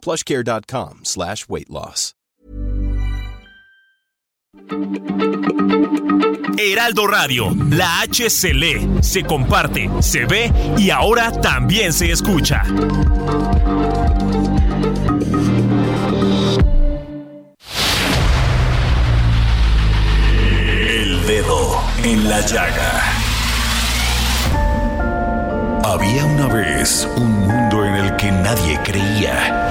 plushcare.com slash weight loss. Heraldo Radio, la H se se comparte, se ve y ahora también se escucha. El dedo en la llaga. Había una vez un mundo en el que nadie creía.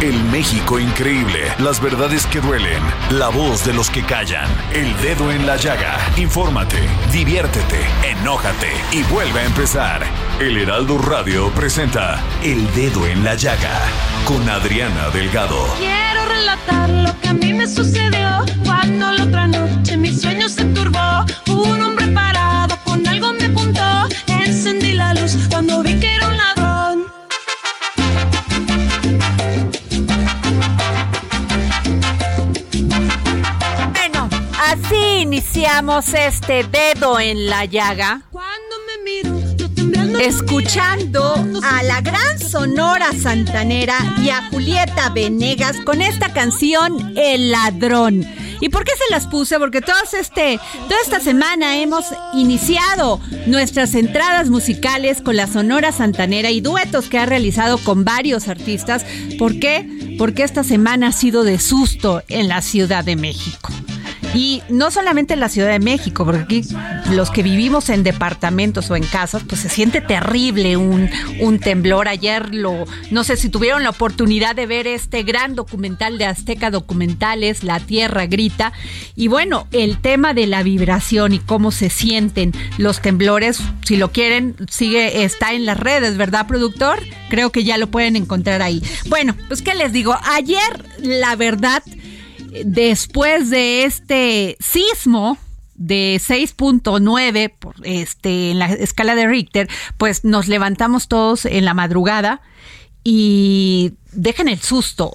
El México increíble, las verdades que duelen, la voz de los que callan, el dedo en la llaga. Infórmate, diviértete, enójate y vuelve a empezar. El Heraldo Radio presenta El Dedo en la Llaga con Adriana Delgado. Quiero relatar lo que a mí me sucedió cuando la otra noche mi sueño se turbó. Un hombre parado con algo me apuntó. Encendí la luz cuando vi que era iniciamos este dedo en la llaga. Cuando me miro, yo temblando. Escuchando a la gran Sonora Santanera y a Julieta Venegas con esta canción El Ladrón. ¿Y por qué se las puse? Porque todos este, toda esta semana hemos iniciado nuestras entradas musicales con la Sonora Santanera y duetos que ha realizado con varios artistas. ¿Por qué? Porque esta semana ha sido de susto en la Ciudad de México. Y no solamente en la Ciudad de México, porque aquí los que vivimos en departamentos o en casas, pues se siente terrible un, un temblor. Ayer lo, no sé si tuvieron la oportunidad de ver este gran documental de Azteca Documentales, La Tierra Grita. Y bueno, el tema de la vibración y cómo se sienten los temblores, si lo quieren, sigue, está en las redes, ¿verdad, productor? Creo que ya lo pueden encontrar ahí. Bueno, pues qué les digo, ayer la verdad después de este sismo de 6.9 por este en la escala de Richter, pues nos levantamos todos en la madrugada y dejen el susto.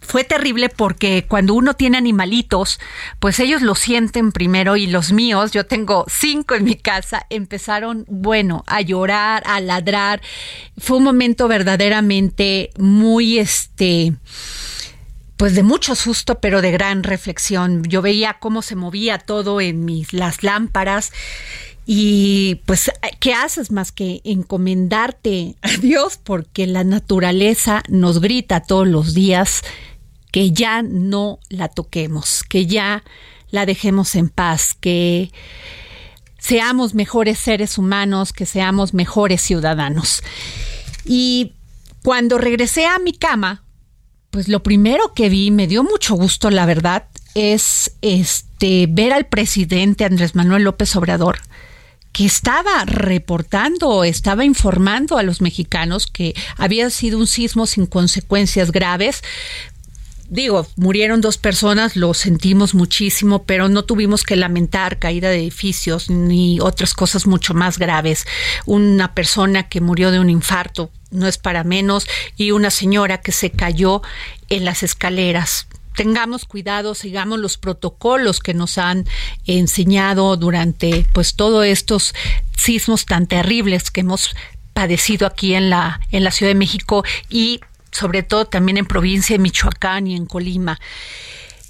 Fue terrible porque cuando uno tiene animalitos, pues ellos lo sienten primero y los míos, yo tengo cinco en mi casa, empezaron, bueno, a llorar, a ladrar. Fue un momento verdaderamente muy, este, pues de mucho susto, pero de gran reflexión. Yo veía cómo se movía todo en mis las lámparas y pues qué haces más que encomendarte a Dios porque la naturaleza nos grita todos los días que ya no la toquemos, que ya la dejemos en paz, que seamos mejores seres humanos, que seamos mejores ciudadanos. Y cuando regresé a mi cama, pues lo primero que vi, me dio mucho gusto, la verdad, es este ver al presidente Andrés Manuel López Obrador que estaba reportando, estaba informando a los mexicanos que había sido un sismo sin consecuencias graves. Digo, murieron dos personas, lo sentimos muchísimo, pero no tuvimos que lamentar caída de edificios ni otras cosas mucho más graves. Una persona que murió de un infarto, no es para menos, y una señora que se cayó en las escaleras. Tengamos cuidado, sigamos los protocolos que nos han enseñado durante pues todos estos sismos tan terribles que hemos padecido aquí en la en la Ciudad de México y sobre todo también en provincia de Michoacán y en Colima.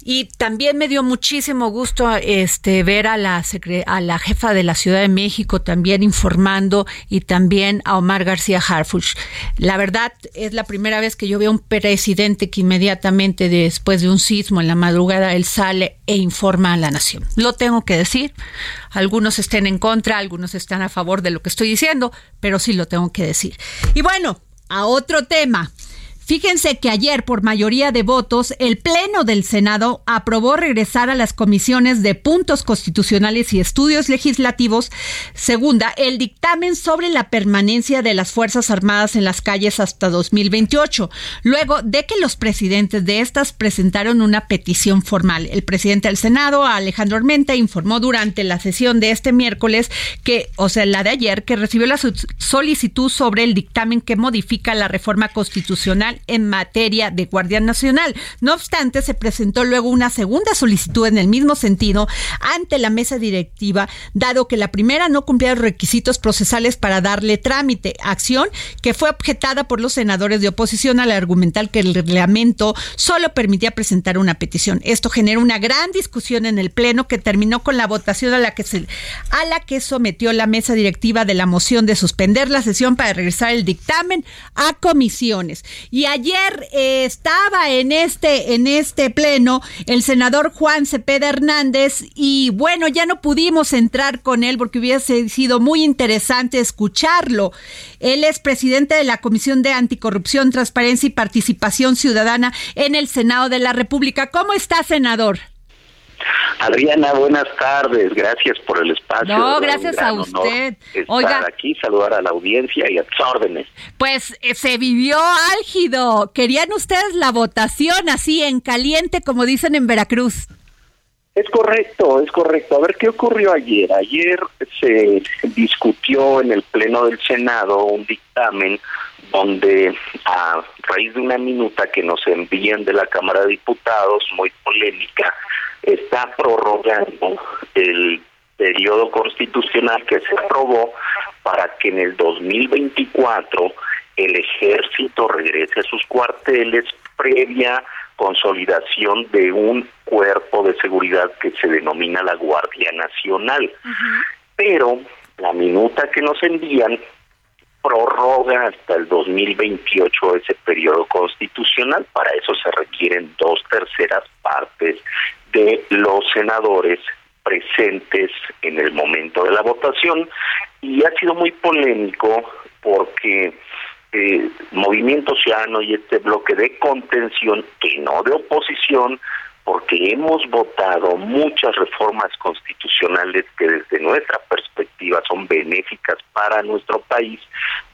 Y también me dio muchísimo gusto este ver a la a la jefa de la Ciudad de México también informando y también a Omar García Harfuch. La verdad es la primera vez que yo veo un presidente que inmediatamente después de un sismo en la madrugada él sale e informa a la nación. Lo tengo que decir. Algunos estén en contra, algunos están a favor de lo que estoy diciendo, pero sí lo tengo que decir. Y bueno, a otro tema. Fíjense que ayer, por mayoría de votos, el Pleno del Senado aprobó regresar a las comisiones de puntos constitucionales y estudios legislativos, segunda, el dictamen sobre la permanencia de las Fuerzas Armadas en las calles hasta 2028, luego de que los presidentes de estas presentaron una petición formal. El presidente del Senado, Alejandro Armenta, informó durante la sesión de este miércoles que, o sea, la de ayer, que recibió la solicitud sobre el dictamen que modifica la reforma constitucional en materia de Guardia Nacional. No obstante, se presentó luego una segunda solicitud en el mismo sentido ante la mesa directiva, dado que la primera no cumplía los requisitos procesales para darle trámite, acción que fue objetada por los senadores de oposición al argumentar que el reglamento solo permitía presentar una petición. Esto generó una gran discusión en el Pleno que terminó con la votación a la que se a la que sometió la mesa directiva de la moción de suspender la sesión para regresar el dictamen a comisiones. Y ayer eh, estaba en este, en este pleno el senador Juan Cepeda Hernández y bueno, ya no pudimos entrar con él porque hubiese sido muy interesante escucharlo. Él es presidente de la Comisión de Anticorrupción, Transparencia y Participación Ciudadana en el Senado de la República. ¿Cómo está, senador? Adriana, buenas tardes. Gracias por el espacio. No, gracias a usted. Estar aquí, saludar a la audiencia y a tus órdenes. Pues eh, se vivió álgido. ¿Querían ustedes la votación así en caliente, como dicen en Veracruz? Es correcto, es correcto. A ver, ¿qué ocurrió ayer? Ayer se discutió en el Pleno del Senado un dictamen donde a raíz de una minuta que nos envían de la Cámara de Diputados, muy polémica, está prorrogando el periodo constitucional que se aprobó para que en el 2024 el ejército regrese a sus cuarteles previa consolidación de un cuerpo de seguridad que se denomina la Guardia Nacional. Pero la minuta que nos envían prorroga hasta el 2028 ese periodo constitucional. Para eso se requieren dos terceras partes de los senadores presentes en el momento de la votación y ha sido muy polémico porque eh, Movimiento Ciudadano y este bloque de contención, que no de oposición, porque hemos votado muchas reformas constitucionales que desde nuestra perspectiva son benéficas para nuestro país,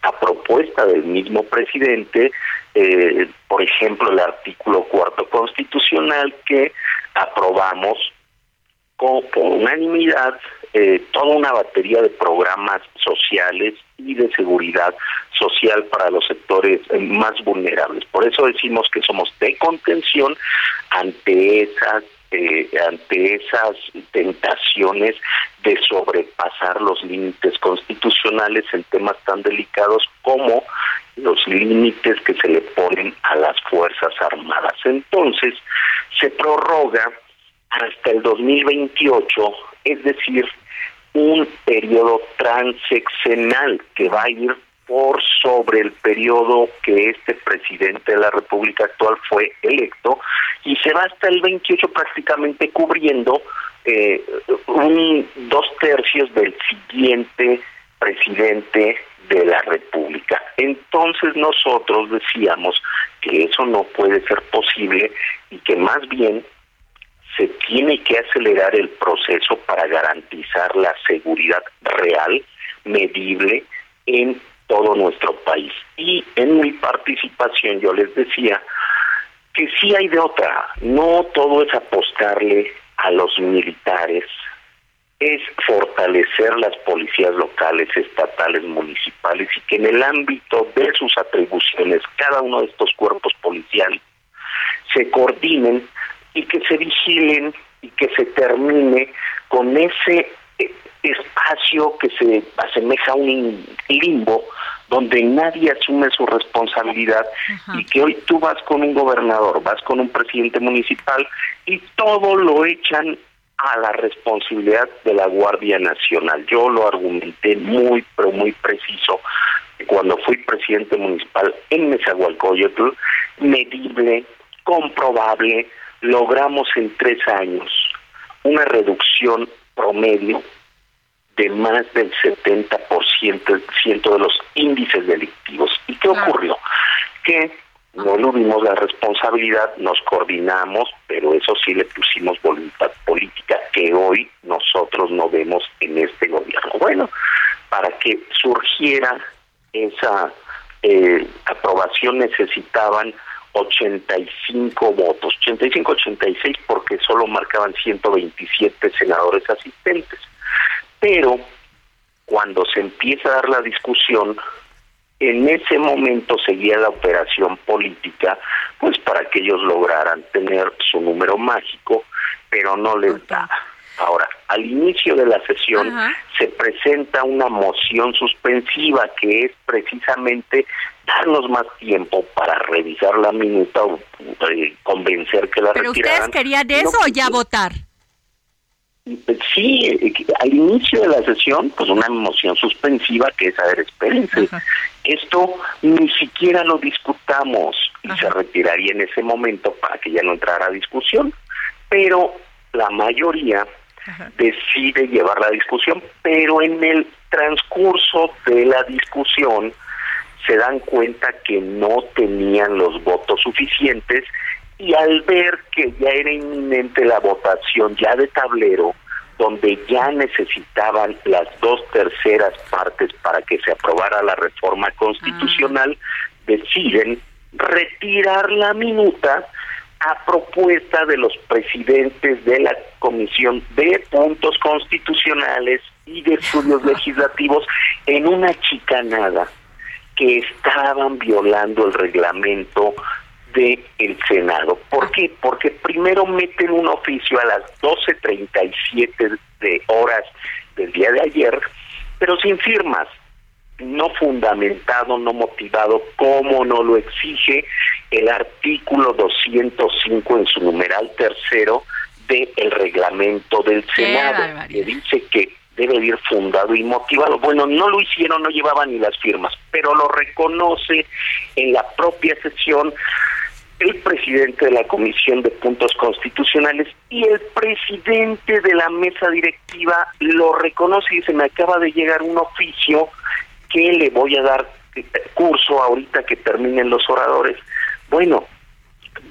a propuesta del mismo presidente, eh, por ejemplo, el artículo cuarto constitucional que aprobamos con, por unanimidad eh, toda una batería de programas sociales y de seguridad social para los sectores eh, más vulnerables. Por eso decimos que somos de contención ante esas eh, ante esas tentaciones de sobrepasar los límites constitucionales en temas tan delicados como los límites que se le ponen a las Fuerzas Armadas. Entonces, se prorroga hasta el 2028, es decir, un periodo transeccional que va a ir por sobre el periodo que este presidente de la República actual fue electo y se va hasta el 28 prácticamente cubriendo eh, un dos tercios del siguiente presidente de la República. Entonces nosotros decíamos que eso no puede ser posible y que más bien se tiene que acelerar el proceso para garantizar la seguridad real, medible en todo nuestro país. Y en mi participación yo les decía que sí hay de otra, no todo es apostarle a los militares, es fortalecer las policías locales, estatales, municipales y que en el ámbito de sus atribuciones cada uno de estos cuerpos policiales se coordinen y que se vigilen y que se termine con ese eh, espacio que se asemeja a un limbo donde nadie asume su responsabilidad y que hoy tú vas con un gobernador, vas con un presidente municipal y todo lo echan a la responsabilidad de la Guardia Nacional. Yo lo argumenté muy, pero muy preciso cuando fui presidente municipal en Nezahualcóyotl, medible, comprobable, logramos en tres años una reducción promedio de más del 70% de los índices delictivos. ¿Y qué ocurrió? Que no eludimos la responsabilidad, nos coordinamos, pero eso sí le pusimos voluntad política que hoy nosotros no vemos en este gobierno. Bueno, para que surgiera esa eh, aprobación necesitaban 85 votos, 85-86 porque solo marcaban 127 senadores asistentes. Pero cuando se empieza a dar la discusión, en ese momento seguía la operación política, pues para que ellos lograran tener su número mágico, pero no les da. Ahora, al inicio de la sesión se presenta una moción suspensiva que es precisamente darnos más tiempo para revisar la minuta o eh, convencer que la ¿Pero ustedes querían eso o ya votar? Sí, eh, al inicio de la sesión, pues una moción suspensiva que es, a ver, espérense, esto ni siquiera lo discutamos y se retiraría en ese momento para que ya no entrara a discusión, pero la mayoría decide llevar la discusión, pero en el transcurso de la discusión se dan cuenta que no tenían los votos suficientes y al ver que ya era inminente la votación ya de tablero, donde ya necesitaban las dos terceras partes para que se aprobara la reforma constitucional, deciden retirar la minuta a propuesta de los presidentes de la Comisión de Puntos Constitucionales y de Estudios Legislativos en una chicanada que estaban violando el reglamento del el Senado. ¿Por qué? Porque primero meten un oficio a las 12.37 de horas del día de ayer, pero sin firmas, no fundamentado, no motivado, como no lo exige el artículo 205 en su numeral tercero del el reglamento del Senado, que dice que debe ir fundado y motivado. Bueno, no lo hicieron, no llevaban ni las firmas, pero lo reconoce en la propia sesión el presidente de la Comisión de Puntos Constitucionales y el presidente de la mesa directiva lo reconoce y se me acaba de llegar un oficio que le voy a dar curso ahorita que terminen los oradores. Bueno,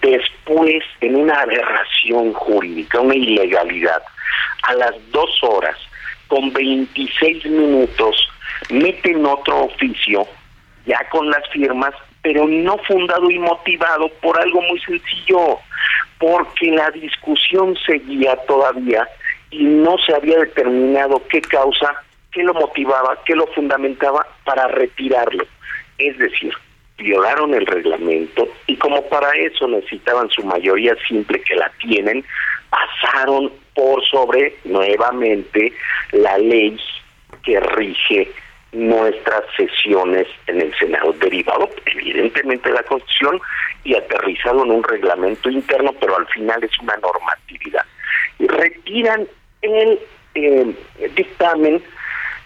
después en una aberración jurídica, una ilegalidad, a las dos horas, con 26 minutos, meten otro oficio, ya con las firmas, pero no fundado y motivado por algo muy sencillo, porque la discusión seguía todavía y no se había determinado qué causa, qué lo motivaba, qué lo fundamentaba para retirarlo. Es decir, violaron el reglamento y como para eso necesitaban su mayoría simple que la tienen, pasaron por sobre nuevamente la ley que rige nuestras sesiones en el Senado, derivado evidentemente de la Constitución y aterrizado en un reglamento interno, pero al final es una normatividad. Y retiran el eh, dictamen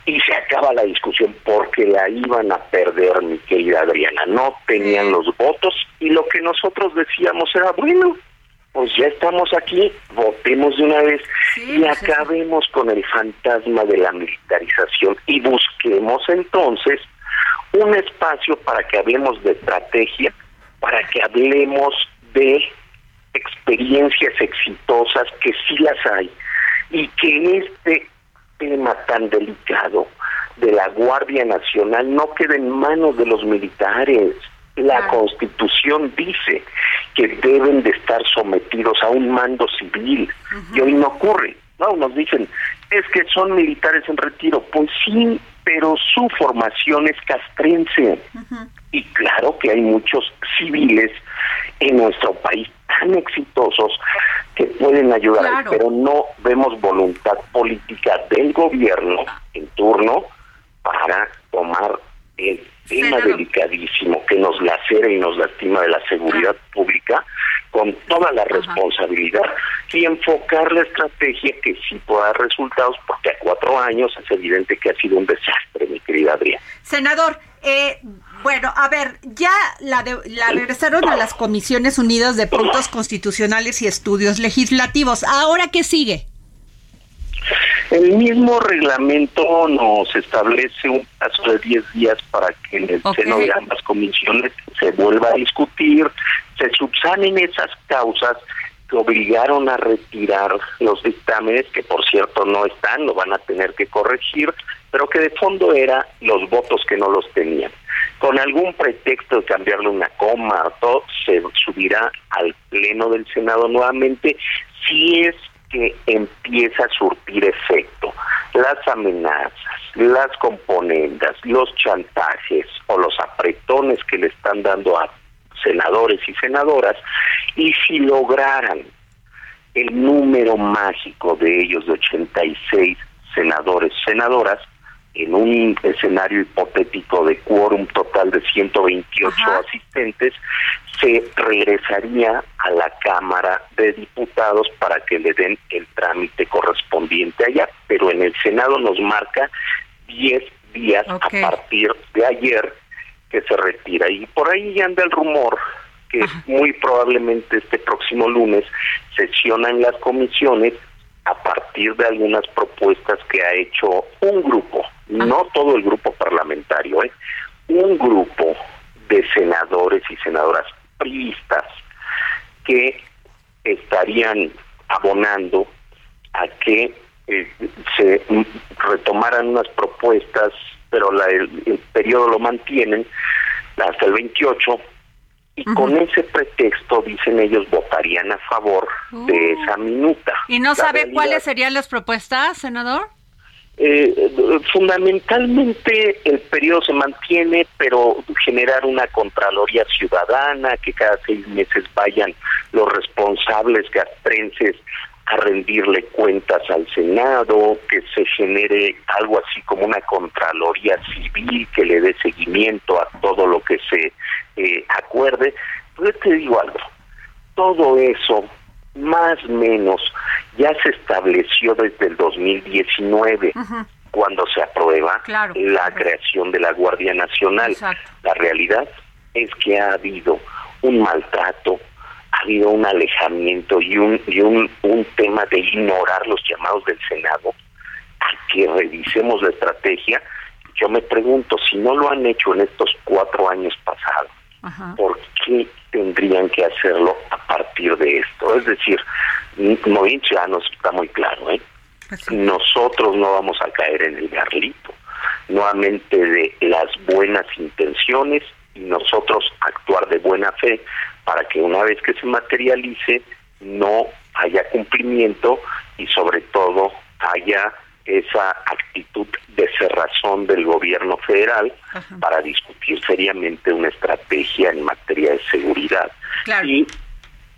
y se acaba la discusión porque la iban a perder, mi querida Adriana. No tenían los votos y lo que nosotros decíamos era, bueno, pues ya estamos aquí, votemos de una vez y pues acabemos con el fantasma de la militarización y busquemos entonces un espacio para que hablemos de estrategia, para que hablemos de experiencias exitosas, que sí las hay, y que este tema tan delicado de la Guardia Nacional no quede en manos de los militares. La Constitución dice que deben de estar sometidos a un mando civil y hoy no ocurre. No, nos dicen, es que son militares en retiro. Pues sí, pero su formación es castrense. Y claro que hay muchos civiles en nuestro país tan exitosos que pueden ayudar, pero no vemos voluntad política del gobierno en turno para tomar el tema delicadísimo que nos lacera y nos lastima de la seguridad pública con toda la responsabilidad y enfocar la estrategia que sí pueda dar resultados, porque a cuatro años es evidente que ha sido un desastre, mi querida Adriana. Senador, eh, bueno, a ver, ya la, la regresaron a las Comisiones Unidas de Puntos Constitucionales y Estudios Legislativos. ¿Ahora qué sigue? El mismo reglamento nos establece un plazo de 10 días para que en el seno de ambas comisiones se vuelva a discutir, se subsanen esas causas que obligaron a retirar los dictámenes, que por cierto no están, lo van a tener que corregir, pero que de fondo era los votos que no los tenían. Con algún pretexto de cambiarle una coma o todo, se subirá al Pleno del Senado nuevamente si es que empieza a surtir efecto. Las amenazas, las componendas, los chantajes o los apretones que le están dando a senadores y senadoras, y si lograran el número mágico de ellos de 86 senadores, senadoras, en un escenario hipotético de quórum total de 128 asistentes, se regresaría a la Cámara de Diputados para que le den el trámite correspondiente allá, pero en el Senado nos marca 10 días a partir de ayer que se retira. Y por ahí ya anda el rumor que muy probablemente este próximo lunes sesionan las comisiones a partir de algunas propuestas que ha hecho un grupo, no todo el grupo parlamentario, ¿eh? un grupo de senadores y senadoras priistas que estarían abonando a que eh, se retomaran unas propuestas, pero la, el, periodo lo mantienen hasta el 28 y con ese pretexto, dicen ellos, votarían a favor de uh. esa minuta. ¿Y no sabe cuáles serían las propuestas, senador? Eh, fundamentalmente el periodo se mantiene, pero generar una Contraloría Ciudadana, que cada seis meses vayan los responsables castrenses a rendirle cuentas al Senado, que se genere algo así como una Contraloría Civil que le dé seguimiento a todo lo que se eh, acuerde. Yo te digo algo, todo eso más o menos ya se estableció desde el 2019. cuando se aprueba la creación de la Guardia Nacional. La realidad es que ha habido un maltrato, ha habido un alejamiento y un, y un, un tema de ignorar los llamados del Senado a que revisemos la estrategia. Yo me pregunto, si no lo han hecho en estos cuatro años pasados, ¿por qué tendrían que hacerlo a partir de esto? Es decir, no ya nos está muy claro, ¿eh? Nosotros no vamos a caer en el garlito, nuevamente de las buenas intenciones y nosotros actuar de buena fe para que una vez que se materialice no haya cumplimiento y sobre todo haya esa actitud de cerrazón del gobierno federal para discutir seriamente una estrategia en materia de seguridad. Y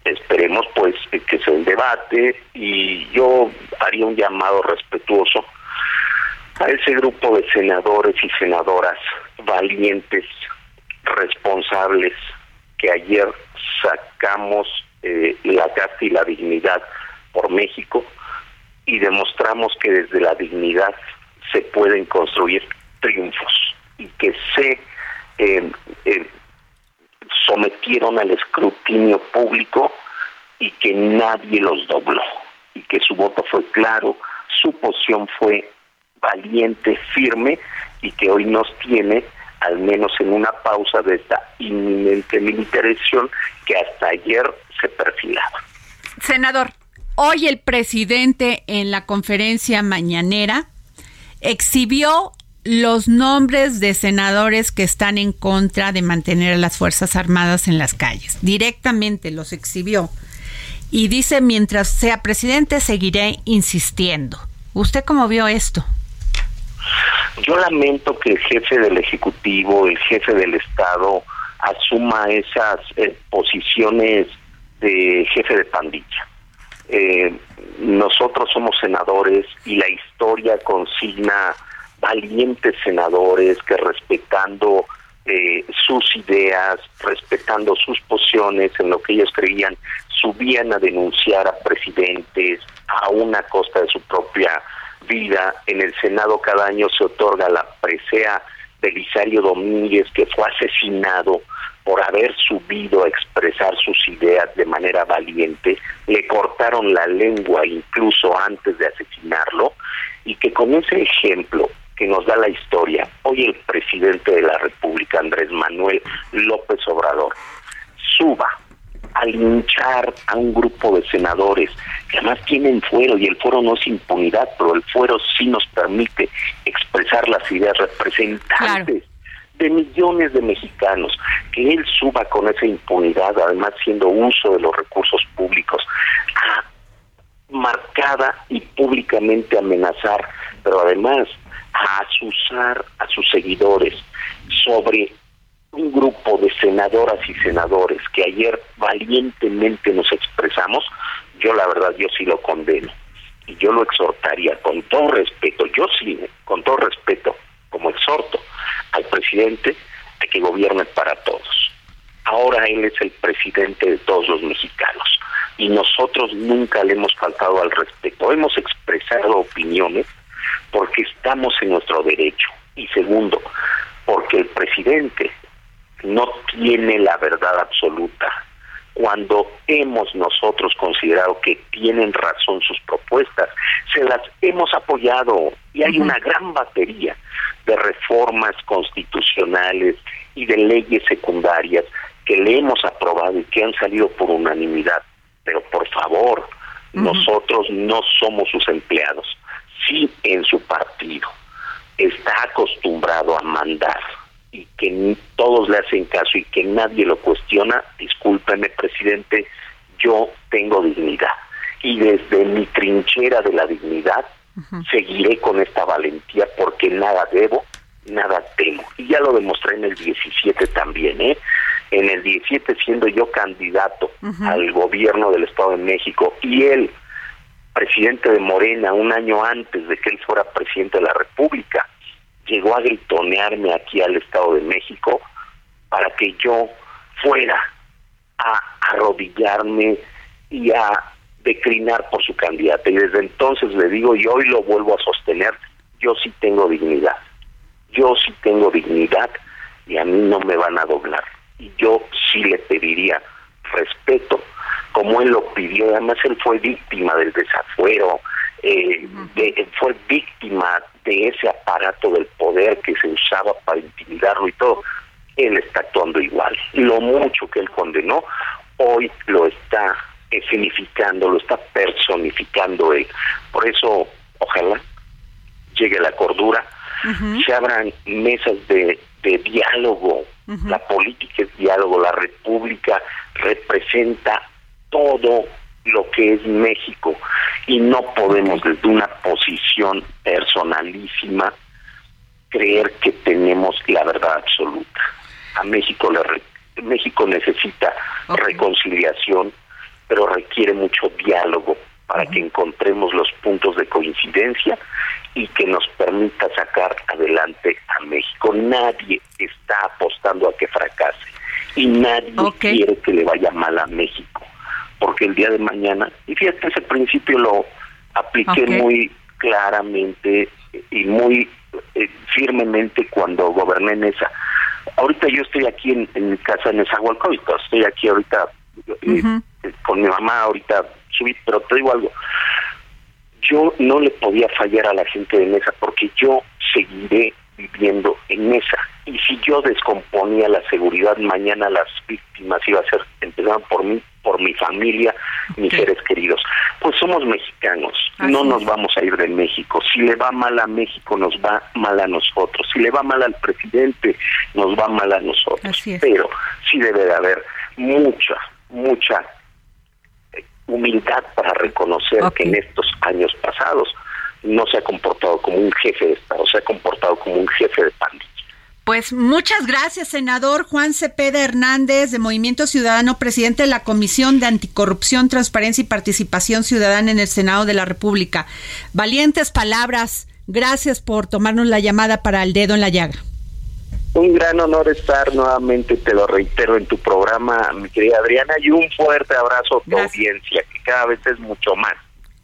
esperemos pues que sea un debate y yo haría un llamado respetuoso a ese grupo de senadores y senadoras valientes, responsables, que ayer sacamos eh, la casa y la dignidad por México, y demostramos que desde la dignidad se pueden construir triunfos y que se eh, eh, sometieron al escrutinio público y que nadie los dobló y que su voto fue claro, su posición fue valiente, firme y que hoy nos tiene al menos en una pausa de esta inminente militarización que hasta ayer se perfilaba. Senador, Hoy el presidente en la conferencia mañanera exhibió los nombres de senadores que están en contra de mantener a las Fuerzas Armadas en las calles. Directamente los exhibió. Y dice, mientras sea presidente, seguiré insistiendo. ¿Usted cómo vio esto? Yo lamento que el jefe del Ejecutivo, el jefe del Estado, asuma esas eh, posiciones de jefe de pandilla eh, nosotros somos senadores y la historia consigna valientes senadores que respetando eh, sus ideas, respetando sus posiciones en lo que ellos creían, subían a denunciar a presidentes a una costa de su propia vida. En el Senado cada año se otorga la presea Belisario Domínguez, que fue asesinado por haber subido a expresar sus ideas de manera valiente, le cortaron la lengua incluso antes de asesinarlo, y que con ese ejemplo que nos da la historia, hoy el presidente de la República, Andrés Manuel López Obrador, suba a linchar a un grupo de senadores que además tienen fuero y el fuero no es impunidad, pero el fuero sí nos permite expresar las ideas representantes de millones de mexicanos, que él suba con esa impunidad, además siendo uso de los recursos públicos, a marcada y públicamente amenazar, pero además a asusar a sus seguidores sobre un grupo de senadoras y senadores que ayer valientemente nos expresamos, yo la verdad yo sí lo condeno. Y yo lo exhortaría con todo respeto, yo sí, con todo respeto, como exhorto al presidente a que gobierne para todos. Ahora él es el presidente de todos los mexicanos y nosotros nunca le hemos faltado al respeto. Hemos expresado opiniones porque estamos en nuestro derecho y segundo, porque el presidente no tiene la verdad absoluta. Cuando hemos nosotros considerado que tienen razón sus propuestas, se las hemos apoyado y hay una gran batería de reformas constitucionales y de leyes secundarias que le hemos aprobado y que han salido por unanimidad. Pero por favor, nosotros no somos sus empleados. Sí en su partido está acostumbrado a mandar y que todos le hacen caso y que nadie lo cuestiona, discúlpeme presidente, yo tengo dignidad. Y desde mi trinchera de la dignidad, seguiré con esta valentía porque nada debo, nada temo. Y ya lo demostré en el 17 también, ¿eh? En el 17 siendo yo candidato al gobierno del Estado de México y él, presidente de Morena, un año antes de que él fuera presidente de la República, llegó a gritonearme aquí al Estado de México para que yo fuera a arrodillarme y a declinar por su candidata. Y desde entonces le digo, y hoy lo vuelvo a sostener, yo sí tengo dignidad. Yo sí tengo dignidad y a mí no me van a doblar. Y yo sí le pediría respeto, como él lo pidió. Además, él fue víctima del desafuero, eh, fue víctima de ese aparato del poder que se usaba para intimidarlo y todo. Él está actuando igual. Lo mucho que él condenó, hoy lo está significando, lo está personificando él. Por eso, ojalá llegue la cordura, se abran mesas de, de diálogo. La política es diálogo, la república representa todo lo que es México. Y no podemos desde una posición personalísima creer que tenemos la verdad absoluta. A México le México necesita reconciliación, pero requiere mucho diálogo para que encontremos los puntos de coincidencia y que nos permita sacar adelante a México. Nadie está apostando a que fracase y nadie quiere que le vaya mal a México, porque el día de mañana, y fíjate, ese principio lo apliqué muy claramente y muy eh, firmemente cuando goberné en esa. Ahorita yo estoy aquí en, mi casa en Nezahualcóyotl, estoy aquí ahorita eh, con mi mamá ahorita subí, pero te digo algo, yo no le podía fallar a la gente de Mesa porque yo seguiré viviendo en Mesa. Y si yo descomponía la seguridad, mañana las víctimas iba a ser, empezaban por mí, por mi familia, mis seres queridos. Pues somos mexicanos, no nos vamos a ir de México. Si le va mal a México, nos va mal a nosotros. Si le va mal al presidente, nos va mal a nosotros. Pero sí debe de haber mucha, mucha humildad para reconocer que en estos años pasados no se ha comportado como un jefe de Estado, se ha comportado como un jefe de pandilla. Pues muchas gracias, senador Juan Cepeda Hernández de Movimiento Ciudadano, presidente de la Comisión de Anticorrupción, Transparencia y Participación Ciudadana en el Senado de la República. Valientes palabras. Gracias por tomarnos la llamada para el dedo en la llaga. Un gran honor estar nuevamente, te lo reitero, en tu programa, mi querida Adriana, y un fuerte abrazo a tu audiencia, que cada vez es mucho más.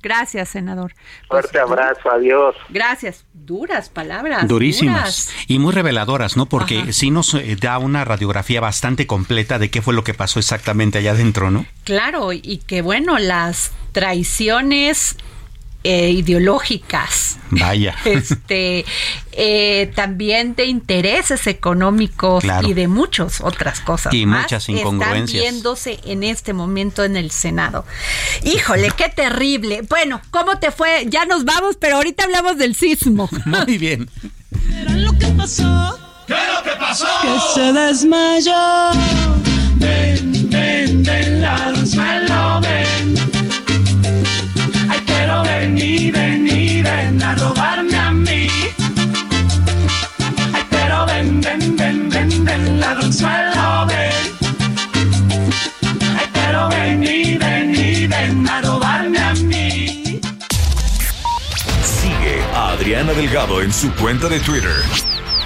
Gracias, senador. Fuerte Pues, abrazo, adiós. Gracias. Duras palabras. Durísimas duras. y muy reveladoras, ¿no? Porque Ajá. sí nos eh, da una radiografía bastante completa de qué fue lo que pasó exactamente allá adentro, ¿no? Claro, y que bueno, las traiciones eh, ideológicas, Vaya. este, eh, también de intereses económicos Claro. y de muchas otras cosas Y más muchas incongruencias. están viéndose en este momento en el Senado. Híjole, qué terrible. Bueno, ¿cómo te fue? Ya nos vamos, pero ahorita hablamos del sismo. Muy bien. Verán lo que pasó. ¿Qué es lo que pasó? Que se desmayó. Ven, ven, ven, ven, al suelo, ven. Ay, pero ven y ven a robarme a mí. Sigue a Adriana Delgado en su cuenta de Twitter.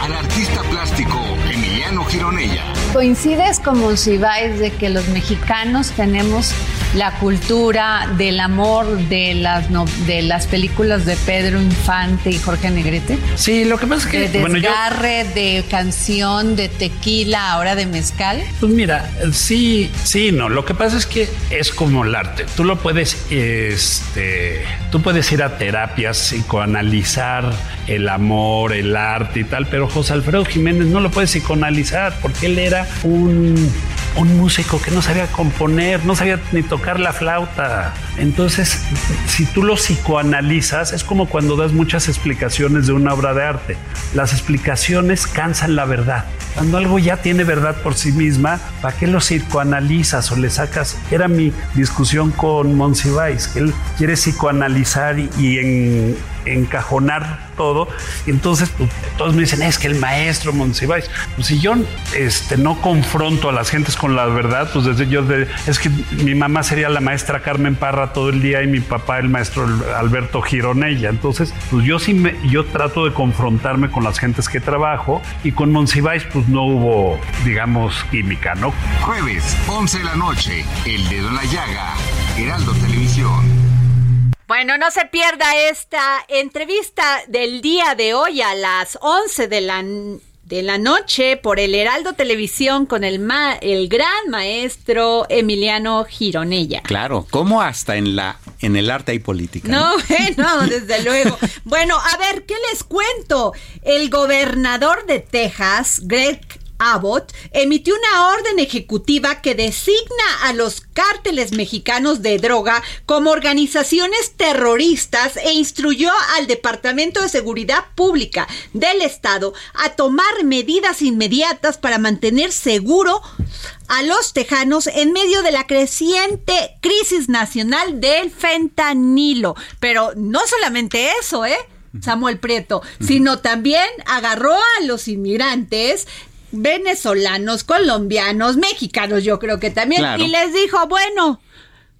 al artista plástico Emiliano Gironella. ¿Coincides con Monsiváis de que los mexicanos tenemos la cultura del amor de las, no- de las películas de Pedro Infante y Jorge Negrete? Sí, lo que pasa es que, De bueno, yo, desgarre, de canción, de tequila, ahora de mezcal. pues mira, sí, sí, no. Lo que pasa es que es como el arte. Tú lo puedes, este, tú puedes ir a terapias, psicoanalizar el amor, el arte y tal, pero José Alfredo Jiménez no lo puedes psicoanalizar porque él era un, un músico que no sabía componer, no sabía ni tocar la flauta. Entonces, si tú lo psicoanalizas, es como cuando das muchas explicaciones de una obra de arte. Las explicaciones cansan la verdad. Cuando algo ya tiene verdad por sí misma, ¿para qué lo psicoanalizas o le sacas? Era mi discusión con Monsiváis, que él quiere psicoanalizar y en- encajonar todo. Y entonces, pues, todos me dicen, es que el maestro Monsiváis. Pues si yo este, no confronto a las gentes con la verdad, pues desde yo, es que mi mamá sería la maestra Carmen Parra todo el día y mi papá el maestro Alberto Gironella. Entonces, pues yo sí me, yo trato de confrontarme con las gentes que trabajo y con Monsiváis, pues no hubo, digamos, química, ¿no? Jueves, 11 de la noche, El Dedo en la Llaga, Heraldo Televisión. Bueno, no se pierda esta entrevista del día de hoy a las 11 de la, de la noche por el Heraldo Televisión con el, ma- el gran maestro Emiliano Gironella. Claro, ¿cómo hasta en la en el arte hay política? No, bueno, desde luego. Bueno, a ver, ¿qué les cuento? El gobernador de Texas, Greg Abbott emitió una orden ejecutiva que designa a los cárteles mexicanos de droga como organizaciones terroristas e instruyó al Departamento de Seguridad Pública del Estado a tomar medidas inmediatas para mantener seguro a los tejanos en medio de la creciente crisis nacional del fentanilo. Pero no solamente eso, ¿eh? Samuel Prieto, sino también agarró a los inmigrantes venezolanos, colombianos, mexicanos, yo creo que también, y les dijo, bueno,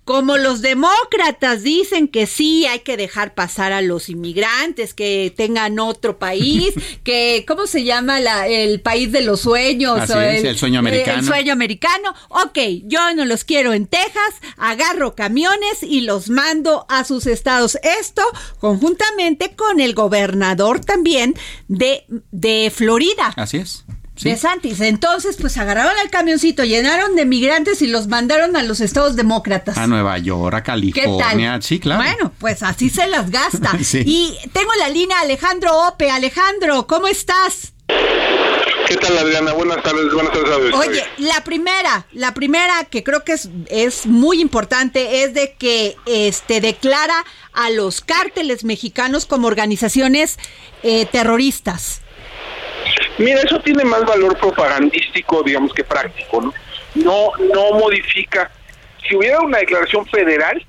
como los demócratas dicen que sí hay que dejar pasar a los inmigrantes, que tengan otro país, que, ¿cómo se llama la, el país de los sueños? el, sueño americano. El sueño americano. Ok, yo no los quiero en Texas, agarro camiones y los mando a sus estados. Esto conjuntamente con el gobernador también de, de Florida. Así es de Santis. Entonces, pues agarraron el camioncito, llenaron de migrantes y los mandaron a los estados demócratas. A Nueva York, a California. Sí, claro. Bueno, pues así se las gasta. Y tengo la línea Alejandro Ope. Alejandro, ¿cómo estás? ¿Qué tal, Adriana? Buenas tardes, buenas tardes. Oye, la primera, la primera que creo que es, es muy importante es de que este declara a los cárteles mexicanos como organizaciones eh, terroristas. Mira, eso tiene más valor propagandístico, digamos, que práctico, ¿no? No, no modifica. Si hubiera una declaración federal,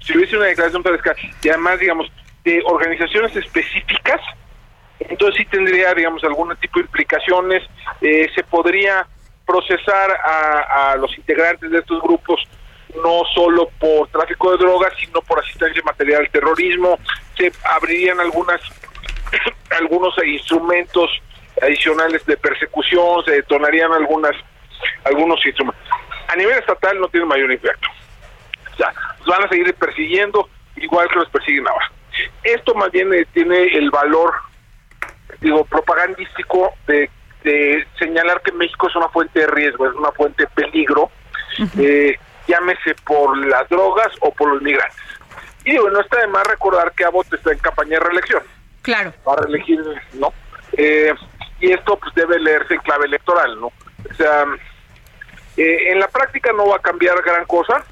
si hubiese una declaración federal y además, digamos, de organizaciones específicas, entonces sí tendría, digamos, algún tipo de implicaciones. Eh, se podría procesar a, a los integrantes de estos grupos no solo por tráfico de drogas, sino por asistencia material al terrorismo. Se abrirían algunas algunos instrumentos adicionales de persecución, se detonarían algunas algunos instrumentos. A nivel estatal no tiene mayor impacto. O sea, van a seguir persiguiendo igual que los persiguen ahora. Esto más bien eh, tiene el valor, digo, propagandístico de, señalar que México es una fuente de riesgo, es una fuente de peligro, eh, llámese por las drogas o por los migrantes. Y digo, no está de más recordar que Abbott está en campaña de reelección. Claro. Para elegir, ¿no? Eh, y esto pues debe leerse en clave electoral, ¿no? O sea, eh, en la práctica no va a cambiar gran cosa.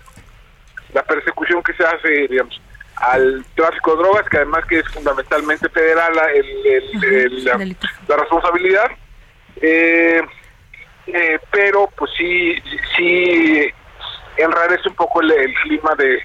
La persecución que se hace, digamos, al tráfico de drogas, que además que es fundamentalmente federal el, la, responsabilidad. Eh, pero pues sí, sí enrarece un poco el, clima de,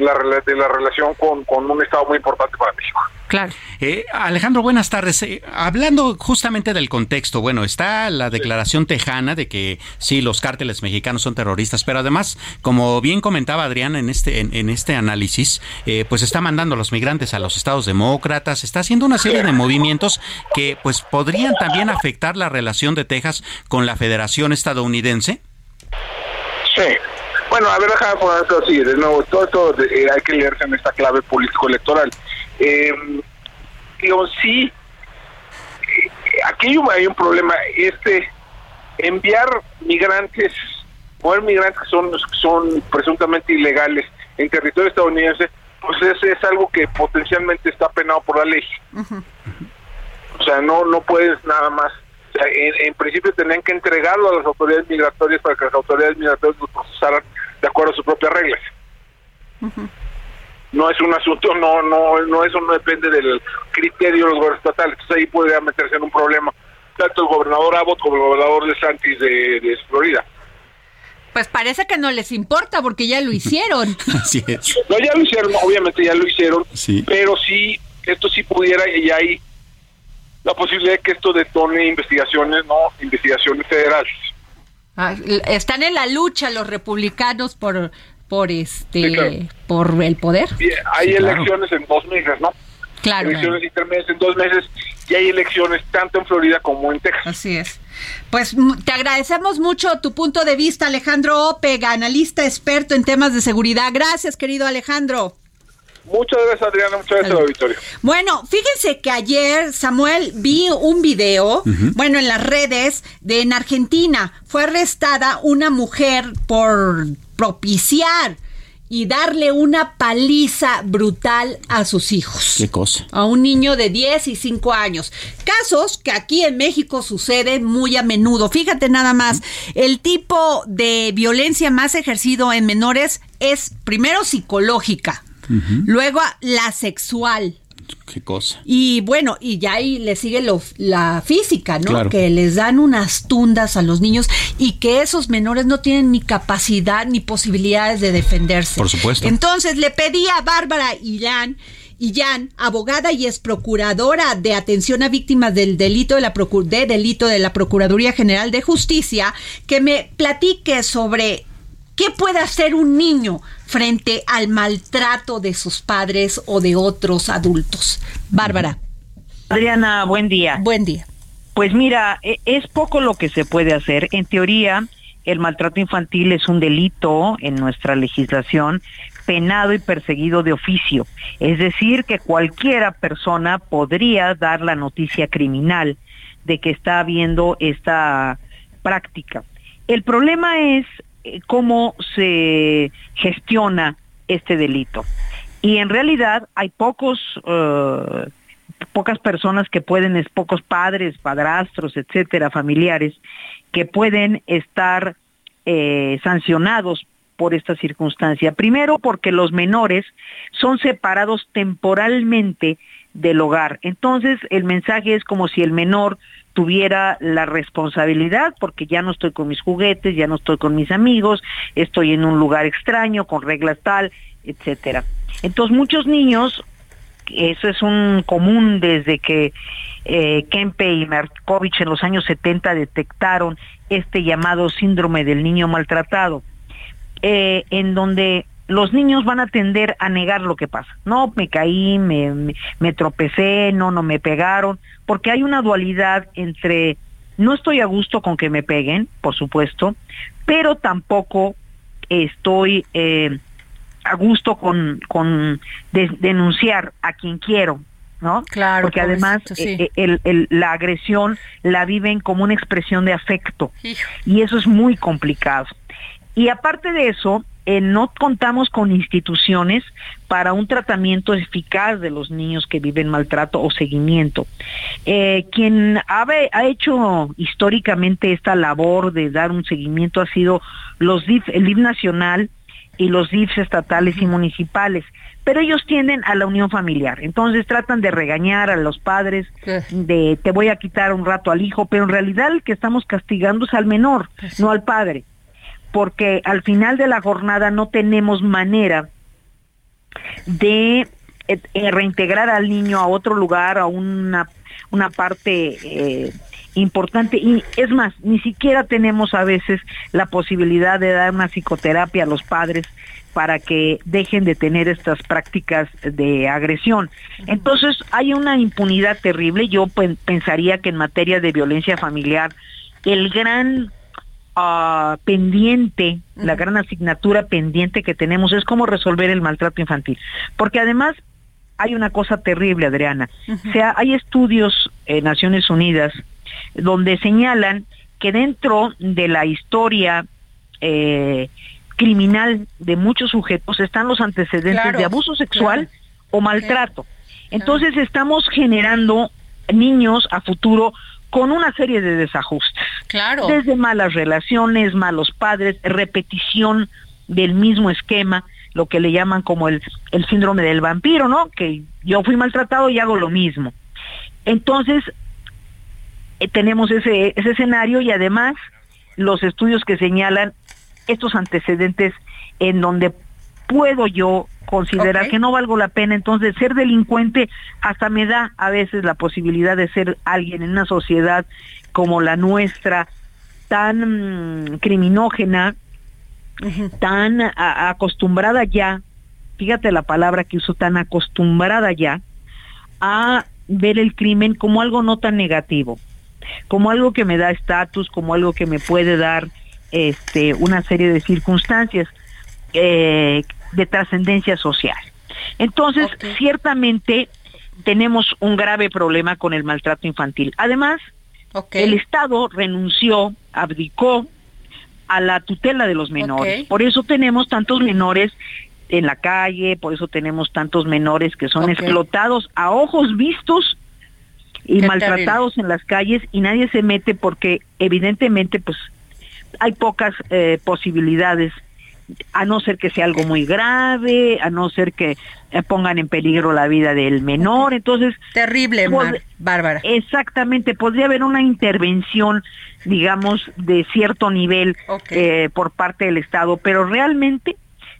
la, de la relación con, con un estado muy importante para México. Claro. Eh, Alejandro, buenas tardes. Eh, hablando justamente del contexto, bueno, está la declaración tejana de que sí, los cárteles mexicanos son terroristas, pero además, como bien comentaba Adrián en este, en, este análisis, eh, pues está mandando a los migrantes a los estados demócratas, está haciendo una serie de movimientos que pues podrían también afectar la relación de Texas con la Federación estadounidense. Sí. Bueno, a ver, déjame poner esto así, de nuevo, todo esto hay que leerse en esta clave político-electoral. Eh, digo, sí, eh, aquí hay un problema, este, enviar migrantes, mover migrantes que son, son presuntamente ilegales en territorio estadounidense, pues es, es algo que potencialmente está penado por la ley. O sea, no, no puedes nada más. en, principio tenían que entregarlo a las autoridades migratorias para que las autoridades migratorias lo procesaran de acuerdo a sus propias reglas no es un asunto, no, no, no, eso no depende del criterio de los gobiernos estatales, entonces ahí podría meterse en un problema, tanto el gobernador Abbott como el gobernador de Santis de, Florida. Pues parece que no les importa porque ya lo hicieron. Así es. No, ya lo hicieron, obviamente ya lo hicieron, sí. pero sí, esto sí pudiera, y hay la posibilidad de que esto detone investigaciones, ¿no? Investigaciones federales. Ah, están en la lucha los republicanos por por este por el poder. hay elecciones en dos meses, ¿no? Claro. Elecciones intermedias en dos meses y hay elecciones tanto en Florida como en Texas. Así es. Pues te agradecemos mucho tu punto de vista, Alejandro Opega, analista experto en temas de seguridad. Gracias, querido Alejandro. Muchas gracias, Adriana. Muchas gracias, auditorio. Bueno, fíjense que ayer, Samuel, vi un video, bueno, en las redes de en Argentina. Fue arrestada una mujer por propiciar y darle una paliza brutal a sus hijos. ¿Qué cosa? A un niño de 10 y 5 años. Casos que aquí en México suceden muy a menudo. Fíjate nada más, el tipo de violencia más ejercido en menores es primero psicológica, luego la sexual, Qué cosa. y bueno, y ya ahí le sigue lo, la física, ¿no? Claro. Que les dan unas tundas a los niños y que esos menores no tienen ni capacidad ni posibilidades de defenderse. Por supuesto. Entonces le pedí a Bárbara Illán, Illán, abogada y ex procuradora de atención a víctimas del delito de la de delito de la Procuraduría General de Justicia, que me platique sobre ¿Qué puede hacer un niño frente al maltrato de sus padres o de otros adultos? Bárbara. Adriana, buen día. Buen día. Pues mira, e- es poco lo que se puede hacer. En teoría, el maltrato infantil es un delito en nuestra legislación penado y perseguido de oficio. Es decir, que cualquiera persona podría dar la noticia criminal de que está habiendo esta práctica. El problema es cómo se gestiona este delito. Y en realidad hay pocos, eh, pocas personas que pueden, pocos padres, padrastros, etcétera, familiares, que pueden estar eh, sancionados por esta circunstancia. Primero, porque los menores son separados temporalmente del hogar. Entonces, el mensaje es como si el menor tuviera la responsabilidad, porque ya no estoy con mis juguetes, ya no estoy con mis amigos, estoy en un lugar extraño, con reglas tal, etcétera. Entonces, muchos niños, eso es un común desde que eh, Kempe y Markovich en los años 70 detectaron este llamado síndrome del niño maltratado, eh, en donde los niños van a tender a negar lo que pasa. No, me caí, me, me, me tropecé, no, no me pegaron, porque hay una dualidad entre no estoy a gusto con que me peguen, por supuesto, pero tampoco estoy eh, a gusto con, con de- denunciar a quien quiero, ¿no? Claro. Porque además sí. eh, el- el- la agresión la viven como una expresión de afecto Hijo. y eso es muy complicado. Y aparte de eso, eh, no contamos con instituciones para un tratamiento eficaz de los niños que viven maltrato o seguimiento. Eh, quien ha, ha hecho históricamente esta labor de dar un seguimiento ha sido los DIF, el DIF nacional y los DIFs estatales y municipales, pero ellos tienden a la unión familiar, entonces tratan de regañar a los padres, de te voy a quitar un rato al hijo, pero en realidad el que estamos castigando es al menor, no al padre, porque al final de la jornada no tenemos manera de eh, eh, reintegrar al niño a otro lugar, a una, una parte eh, importante. Y es más, ni siquiera tenemos a veces la posibilidad de dar una psicoterapia a los padres para que dejen de tener estas prácticas de agresión. Entonces hay una impunidad terrible. Yo pen- pensaría que en materia de violencia familiar, el gran ah, pendiente, la gran asignatura pendiente que tenemos es cómo resolver el maltrato infantil. Porque además hay una cosa terrible, Adriana. O sea, hay estudios en Naciones Unidas donde señalan que dentro de la historia eh, criminal de muchos sujetos están los antecedentes Claro, de abuso sexual claro. o maltrato. Entonces estamos generando niños a futuro con una serie de desajustes. Claro. Desde malas relaciones, malos padres, repetición del mismo esquema, lo que le llaman como el, el síndrome del vampiro, ¿no? Que yo fui maltratado y hago lo mismo. Entonces, eh, tenemos ese, ese escenario y además los estudios que señalan estos antecedentes en donde puedo yo considerar que no valgo la pena, entonces ser delincuente hasta me da a veces la posibilidad de ser alguien en una sociedad como la nuestra, tan mm, criminógena, tan a- acostumbrada ya, fíjate la palabra que uso, tan acostumbrada ya a ver el crimen como algo no tan negativo, como algo que me da estatus, como algo que me puede dar este una serie de circunstancias eh, de trascendencia social. Entonces, ciertamente tenemos un grave problema con el maltrato infantil. Además, el Estado renunció, abdicó a la tutela de los menores. Por eso tenemos tantos menores en la calle, por eso tenemos tantos menores que son explotados a ojos vistos y Qué maltratados en las calles y nadie se mete porque evidentemente pues hay pocas eh, posibilidades a no ser que sea algo muy grave, a no ser que eh, pongan en peligro la vida del menor, entonces terrible, Mar- Bárbara. Exactamente, podría haber una intervención, digamos, de cierto nivel eh, por parte del Estado, pero realmente,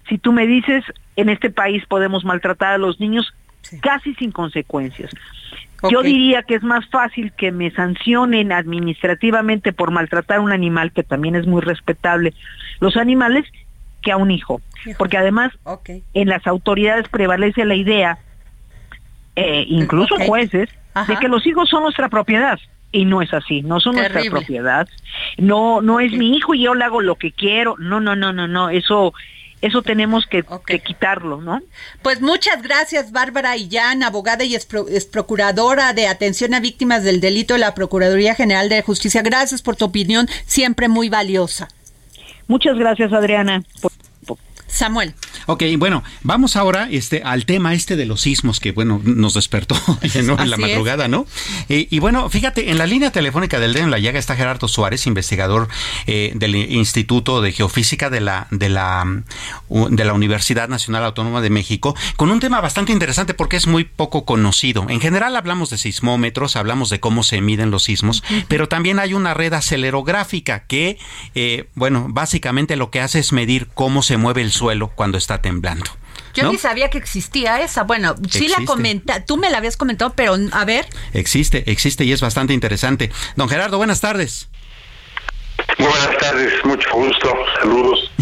si tú me dices, en este país podemos maltratar a los niños casi sin consecuencias. Yo diría que es más fácil que me sancionen administrativamente por maltratar a un animal, que también es muy respetable, los animales, que a un hijo. Porque además, en las autoridades prevalece la idea, eh, incluso jueces, Ajá. de que los hijos son nuestra propiedad. Y no es así, no son nuestra propiedad. No, no es mi hijo y yo le hago lo que quiero. No, no, no, no, no. Eso, eso tenemos que, que quitarlo, ¿no? Pues muchas gracias, Bárbara Illán, abogada y ex, pro- ex procuradora de atención a víctimas del delito de la Procuraduría General de Justicia. Gracias por tu opinión, siempre muy valiosa. Muchas gracias, Adriana. Samuel. Ok, bueno, vamos ahora este, al tema este de los sismos que, bueno, nos despertó ¿no? en la es. madrugada, ¿no? Eh, y bueno, fíjate, en la línea telefónica del dedo en la llaga está Gerardo Suárez, investigador eh, del Instituto de Geofísica de la, de, la, mm, de la Universidad Nacional Autónoma de México, con un tema bastante interesante porque es muy poco conocido. En general hablamos de sismómetros, hablamos de cómo se miden los sismos, pero también hay una red acelerográfica que, eh, bueno, básicamente lo que hace es medir cómo se mueve el suelo cuando está temblando. Yo ¿no? ni sabía que existía esa. Bueno, sí la comenta, tú me la habías comentado, pero a ver. Existe, existe y es bastante interesante. Don Gerardo, buenas tardes. Buenas tardes, mucho gusto, saludos.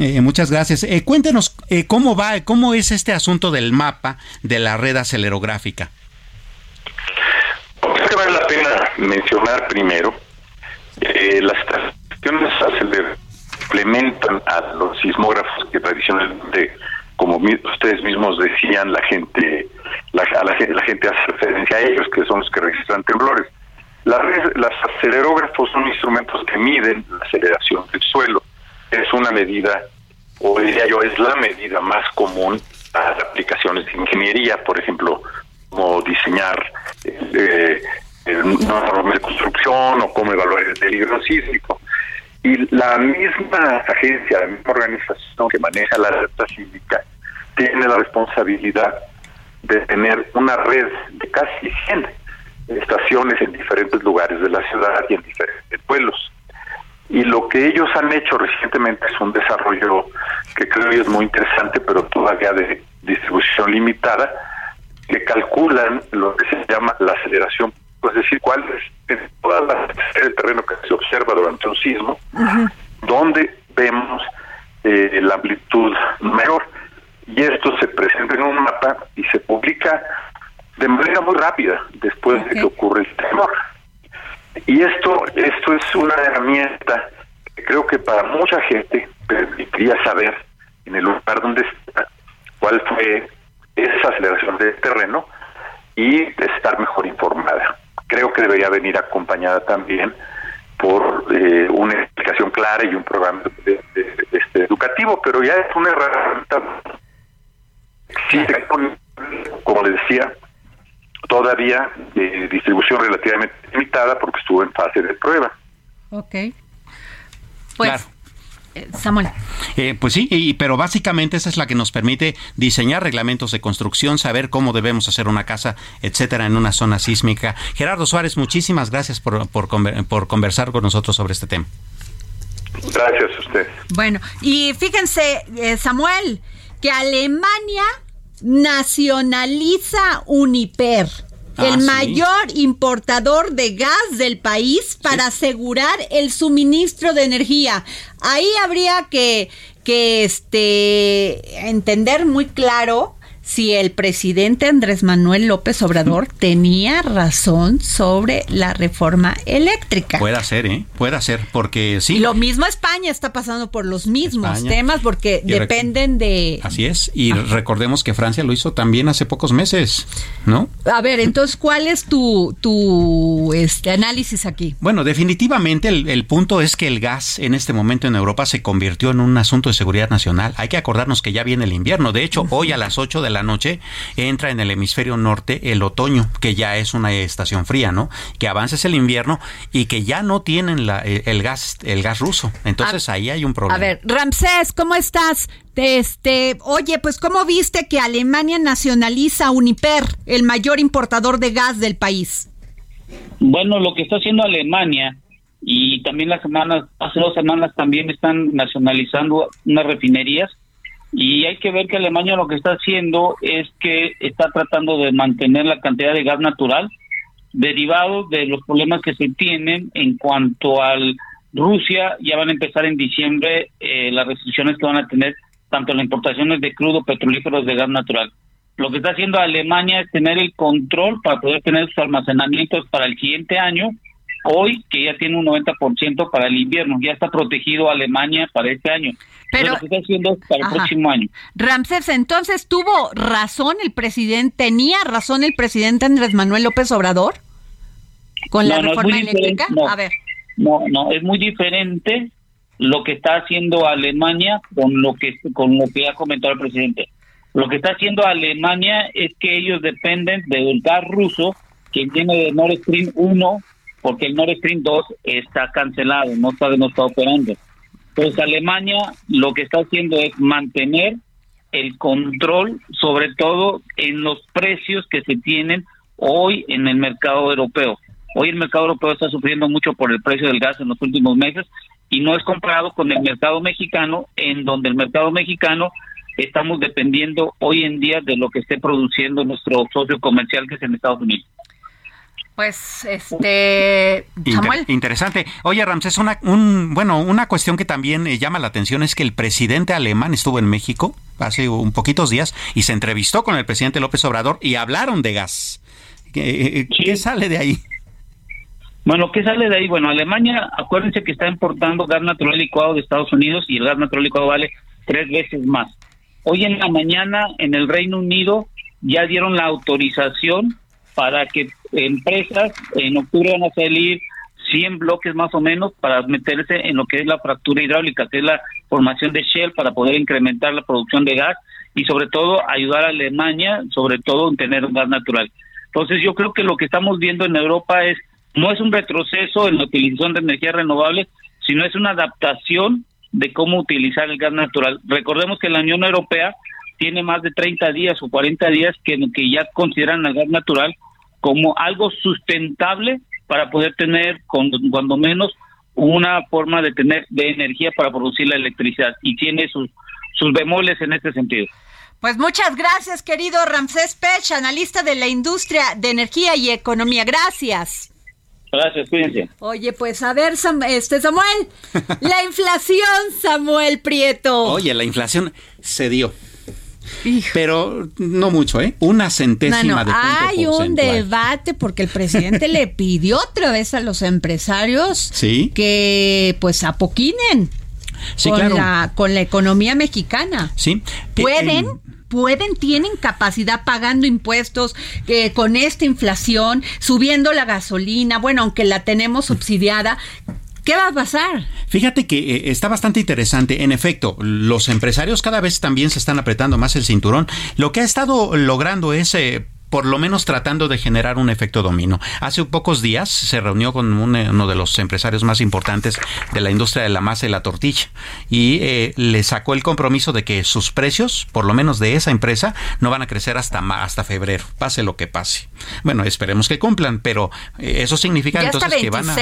Eh, muchas gracias. Eh, cuéntenos eh, cómo va, cómo es este asunto del mapa de la red acelerográfica. Creo que vale la pena mencionar primero eh, las estaciones aceler implementan a los sismógrafos que tradicionalmente, como mi- ustedes mismos decían, la gente la, gente hace referencia a ellos, que son los que registran temblores. Las las acelerógrafos son instrumentos que miden la aceleración del suelo. Es una medida, o diría yo, es la medida más común a aplicaciones de ingeniería, por ejemplo, como diseñar eh, una norma de construcción o cómo evaluar el peligro sísmico. Y la misma agencia, la misma organización que maneja la alerta sísmica, tiene la responsabilidad de tener una red de casi 100 estaciones en diferentes lugares de la ciudad y en diferentes pueblos. Y lo que ellos han hecho recientemente es un desarrollo que creo yo es muy interesante, pero todavía de distribución limitada, que calculan lo que se llama la aceleración, es decir, cuál es en toda la el terreno que se observa durante un sismo, donde vemos eh, la amplitud mayor. Y esto se presenta en un mapa y se publica de manera muy rápida después de que ocurre el temor. Y esto, esto es una herramienta que creo que para mucha gente permitiría saber en el lugar donde está cuál fue esa aceleración del terreno y estar mejor informada. Debería venir acompañada también por eh, una explicación clara y un programa de- de- este, educativo, pero ya es una herramienta existe, como les decía, todavía de distribución relativamente limitada porque estuvo en fase de prueba. Ok. Pues, Claro. Samuel. Eh, pues sí, y- pero básicamente esa es la que nos permite diseñar reglamentos de construcción, saber cómo debemos hacer una casa, etcétera, en una zona sísmica. Gerardo Suárez, muchísimas gracias por, por, conver- por conversar con nosotros sobre este tema. Gracias a usted. Bueno, y fíjense, eh, Samuel, que Alemania nacionaliza Uniper. Ah, el sí. mayor importador de gas del país para asegurar el suministro de energía. Ahí habría que, que este, entender muy claro si el presidente Andrés Manuel López Obrador tenía razón sobre la reforma eléctrica. Puede ser, ¿eh? Puede ser, porque sí. Lo mismo España está pasando por los mismos temas porque dependen de... Así es, y recordemos que Francia lo hizo también hace pocos meses, ¿no? A ver, entonces, ¿cuál es tu, tu este, análisis aquí? Bueno, definitivamente el, el punto es que el gas en este momento en Europa se convirtió en un asunto de seguridad nacional. Hay que acordarnos que ya viene el invierno. De hecho, hoy a las 8 de la noche entra en el hemisferio norte el otoño, que ya es una estación fría, ¿no? Que avances el invierno y que ya no tienen la, el, gas el gas ruso. Entonces ahí hay un problema. A ver, Ramsés, ¿cómo estás? Este, oye, pues ¿cómo viste que Alemania nacionaliza Uniper, el mayor importador de gas del país? Bueno, lo que está haciendo Alemania y también las semanas, hace dos semanas también están nacionalizando unas refinerías y hay que ver que Alemania lo que está haciendo es que está tratando de mantener la cantidad de gas natural derivado de los problemas que se tienen en cuanto al Rusia ya van a empezar en diciembre eh, las restricciones que van a tener tanto las importaciones de crudo petrolíferos de gas natural. Lo que está haciendo Alemania es tener el control para poder tener sus almacenamientos para el siguiente año hoy que ya tiene un 90% para el invierno, ya está protegido Alemania para este año. Pero lo que está haciendo es para el próximo año. Ramsés, entonces tuvo razón el presidente, tenía razón el presidente Andrés Manuel López Obrador con la reforma eléctrica. No, A ver. No, no, es muy diferente lo que está haciendo Alemania con lo que con lo que ha comentado el presidente. Lo que está haciendo Alemania es que ellos dependen del gas ruso que viene de Nord Stream 1 porque el Nord Stream 2 está cancelado, no está, no está operando. Pues Alemania lo que está haciendo es mantener el control, sobre todo en los precios que se tienen hoy en el mercado europeo. Hoy el mercado europeo está sufriendo mucho por el precio del gas en los últimos meses y no es comparado con el mercado mexicano, en donde el mercado mexicano estamos dependiendo hoy en día de lo que esté produciendo nuestro socio comercial que es en Estados Unidos. Pues, este, Samuel. interesante. Oye, Ramsés, una, un, bueno, una cuestión que también eh, llama la atención es que el presidente alemán estuvo en México hace un poquitos días y se entrevistó con el presidente López Obrador y hablaron de gas. ¿Qué, ¿qué sale de ahí? Bueno, ¿qué sale de ahí? Bueno, Alemania, acuérdense que está importando gas natural licuado de Estados Unidos y el gas natural licuado vale tres veces más. Hoy en la mañana en el Reino Unido ya dieron la autorización para que empresas en octubre van a salir 100 bloques más o menos para meterse en lo que es la fractura hidráulica, que es la formación de Shell para poder incrementar la producción de gas y sobre todo ayudar a Alemania, sobre todo en tener gas natural. Entonces yo creo que lo que estamos viendo en Europa es no es un retroceso en la utilización de energías renovables, sino es una adaptación de cómo utilizar el gas natural. Recordemos que la Unión Europea tiene más de 30 días o 40 días que, que ya consideran el gas natural como algo sustentable para poder tener, cuando menos, una forma de tener de energía para producir la electricidad y tiene sus, sus bemoles en este sentido. Pues muchas gracias, querido Ramsés Pech, analista de la industria de energía y economía. Gracias. Gracias, cuídense. Oye, pues a ver, este Samuel, la inflación, Samuel Prieto. Oye, la inflación se dio. Pero no mucho, ¿eh? Una centésima de punto Hay un debate porque el presidente le pidió otra vez a los empresarios que pues apoquinen con, la, con la economía mexicana. Sí. Pueden. pueden, tienen capacidad pagando impuestos eh, con esta inflación, subiendo la gasolina, bueno, aunque la tenemos subsidiada, ¿Qué va a pasar? Fíjate que eh, está bastante interesante. En efecto, los empresarios cada vez también se están apretando más el cinturón. Lo que ha estado logrando es eh, por lo menos tratando de generar un efecto dominó. Hace pocos días se reunió con uno de los empresarios más importantes de la industria de la masa y la tortilla y eh, le sacó el compromiso de que sus precios, por lo menos de esa empresa, no van a crecer hasta hasta febrero, pase lo que pase. Bueno, esperemos que cumplan, pero eh, eso significa entonces que van a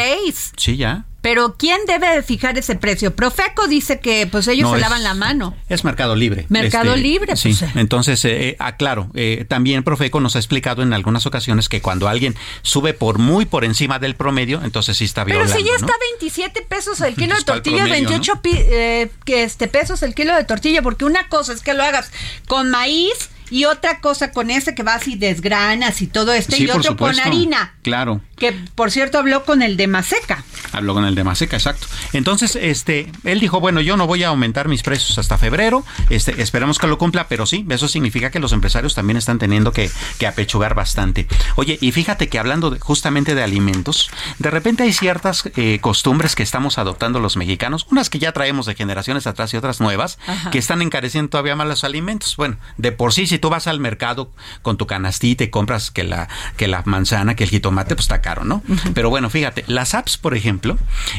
Sí, ya. Pero ¿quién debe fijar ese precio? Profeco dice que pues ellos se lavan la mano. Es Mercado Libre. Mercado este, Libre. Sí, pues, entonces, eh, aclaro, también Profeco nos ha explicado en algunas ocasiones que cuando alguien sube por muy por encima del promedio, entonces sí está violando. Pero si ya está 27 pesos el kilo de tortilla, 28 eh, que este, pesos el kilo de tortilla, porque una cosa es que lo hagas con maíz y otra cosa con ese que vas y desgranas y todo esto, y otro con harina. Claro. Que por cierto habló con el de Maseca. Habló con el de Maseca, exacto. Entonces, este, él dijo, bueno, yo no voy a aumentar mis precios hasta febrero, este, esperamos que lo cumpla, pero sí, eso significa que los empresarios también están teniendo que, que apechugar bastante. Oye, y fíjate que hablando justamente de alimentos, de repente hay ciertas eh, costumbres que estamos adoptando los mexicanos, unas que ya traemos de generaciones atrás y otras nuevas, que están encareciendo todavía más los alimentos. Bueno, de por sí, si tú vas al mercado con tu canastita y compras que la, que la manzana, que el jitomate, pues está caro, ¿no? Pero bueno, fíjate, las apps, por ejemplo,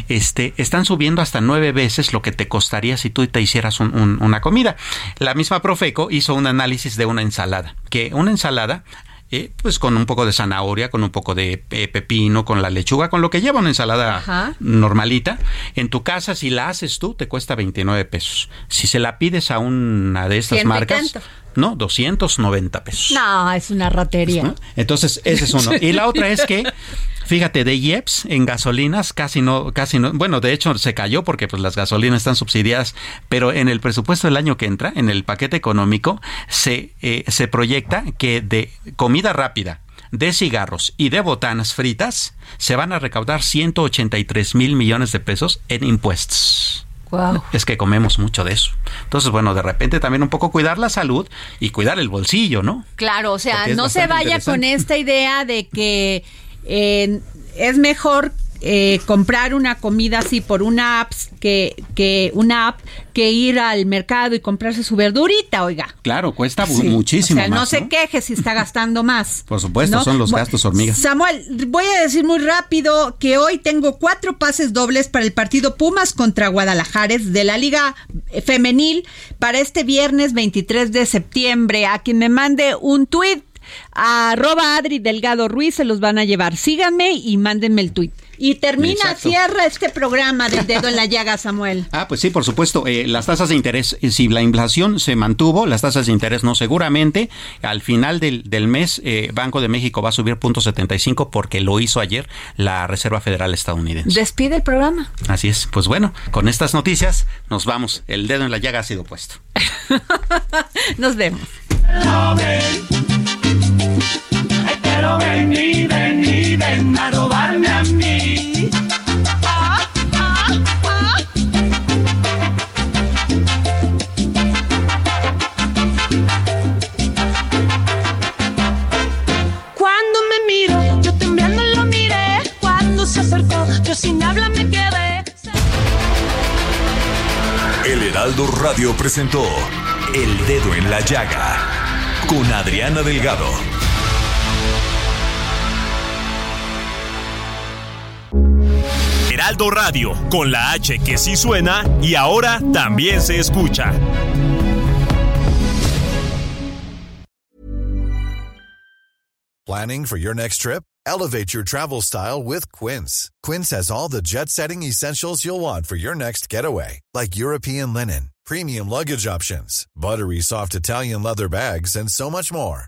este, están subiendo hasta nueve veces lo que te costaría si tú te hicieras una comida. La misma Profeco hizo un análisis de una ensalada, que una ensalada eh, pues con un poco de zanahoria, con un poco de eh, pepino, con la lechuga, con lo que lleva una ensalada normalita. En tu casa, si la haces tú, te cuesta 29 pesos. Si se la pides a una de estas marcas, no, 290 pesos. No, es una ratería. Entonces, ese es uno. Y la otra es que Fíjate, de IEPS en gasolinas casi no, casi no, bueno, de hecho se cayó porque pues las gasolinas están subsidiadas, pero en el presupuesto del año que entra, en el paquete económico, se, eh, se proyecta que de comida rápida, de cigarros y de botanas fritas se van a recaudar 183 mil millones de pesos en impuestos. Wow. Es que comemos mucho de eso. Entonces, bueno, de repente también un poco cuidar la salud y cuidar el bolsillo, ¿no? Claro, o sea, no se vaya con esta idea de que eh, es mejor eh, comprar una comida así por una app que, que una app que ir al mercado y comprarse su verdurita, oiga. Claro, cuesta muchísimo. O sea, no se queje si está gastando más. Por supuesto, son los gastos hormigas. Samuel, voy a decir muy rápido que hoy tengo cuatro pases dobles para el partido Pumas contra Guadalajara de la Liga Femenil para este viernes 23 de septiembre. A quien me mande un tuit arroba Adri Delgado Ruiz se los van a llevar. Síganme y mándenme el tuit. Y termina, cierra este programa del dedo en la llaga, Samuel. Ah, pues sí, por supuesto. Eh, las tasas de interés, eh, si la inflación se mantuvo, las tasas de interés no seguramente. Al final del, del mes, eh, Banco de México va a subir 0.75 porque lo hizo ayer la Reserva Federal estadounidense. Despide el programa. Así es. Pues bueno, con estas noticias nos vamos. El dedo en la llaga ha sido puesto. nos vemos. Pero ven y ven y ven a robarme a mí. Cuando me miro, yo temblando lo miré. Cuando se acercó, yo sin habla me quedé. El Heraldo Radio presentó El Dedo en la Llaga con Adriana Delgado. Heraldo Radio, con la H que sí suena y ahora también se escucha. Planning for your next trip? Elevate your travel style with Quince. Quince has all the jet setting essentials you'll want for your next getaway, like European linen, premium luggage options, buttery soft Italian leather bags, and so much more.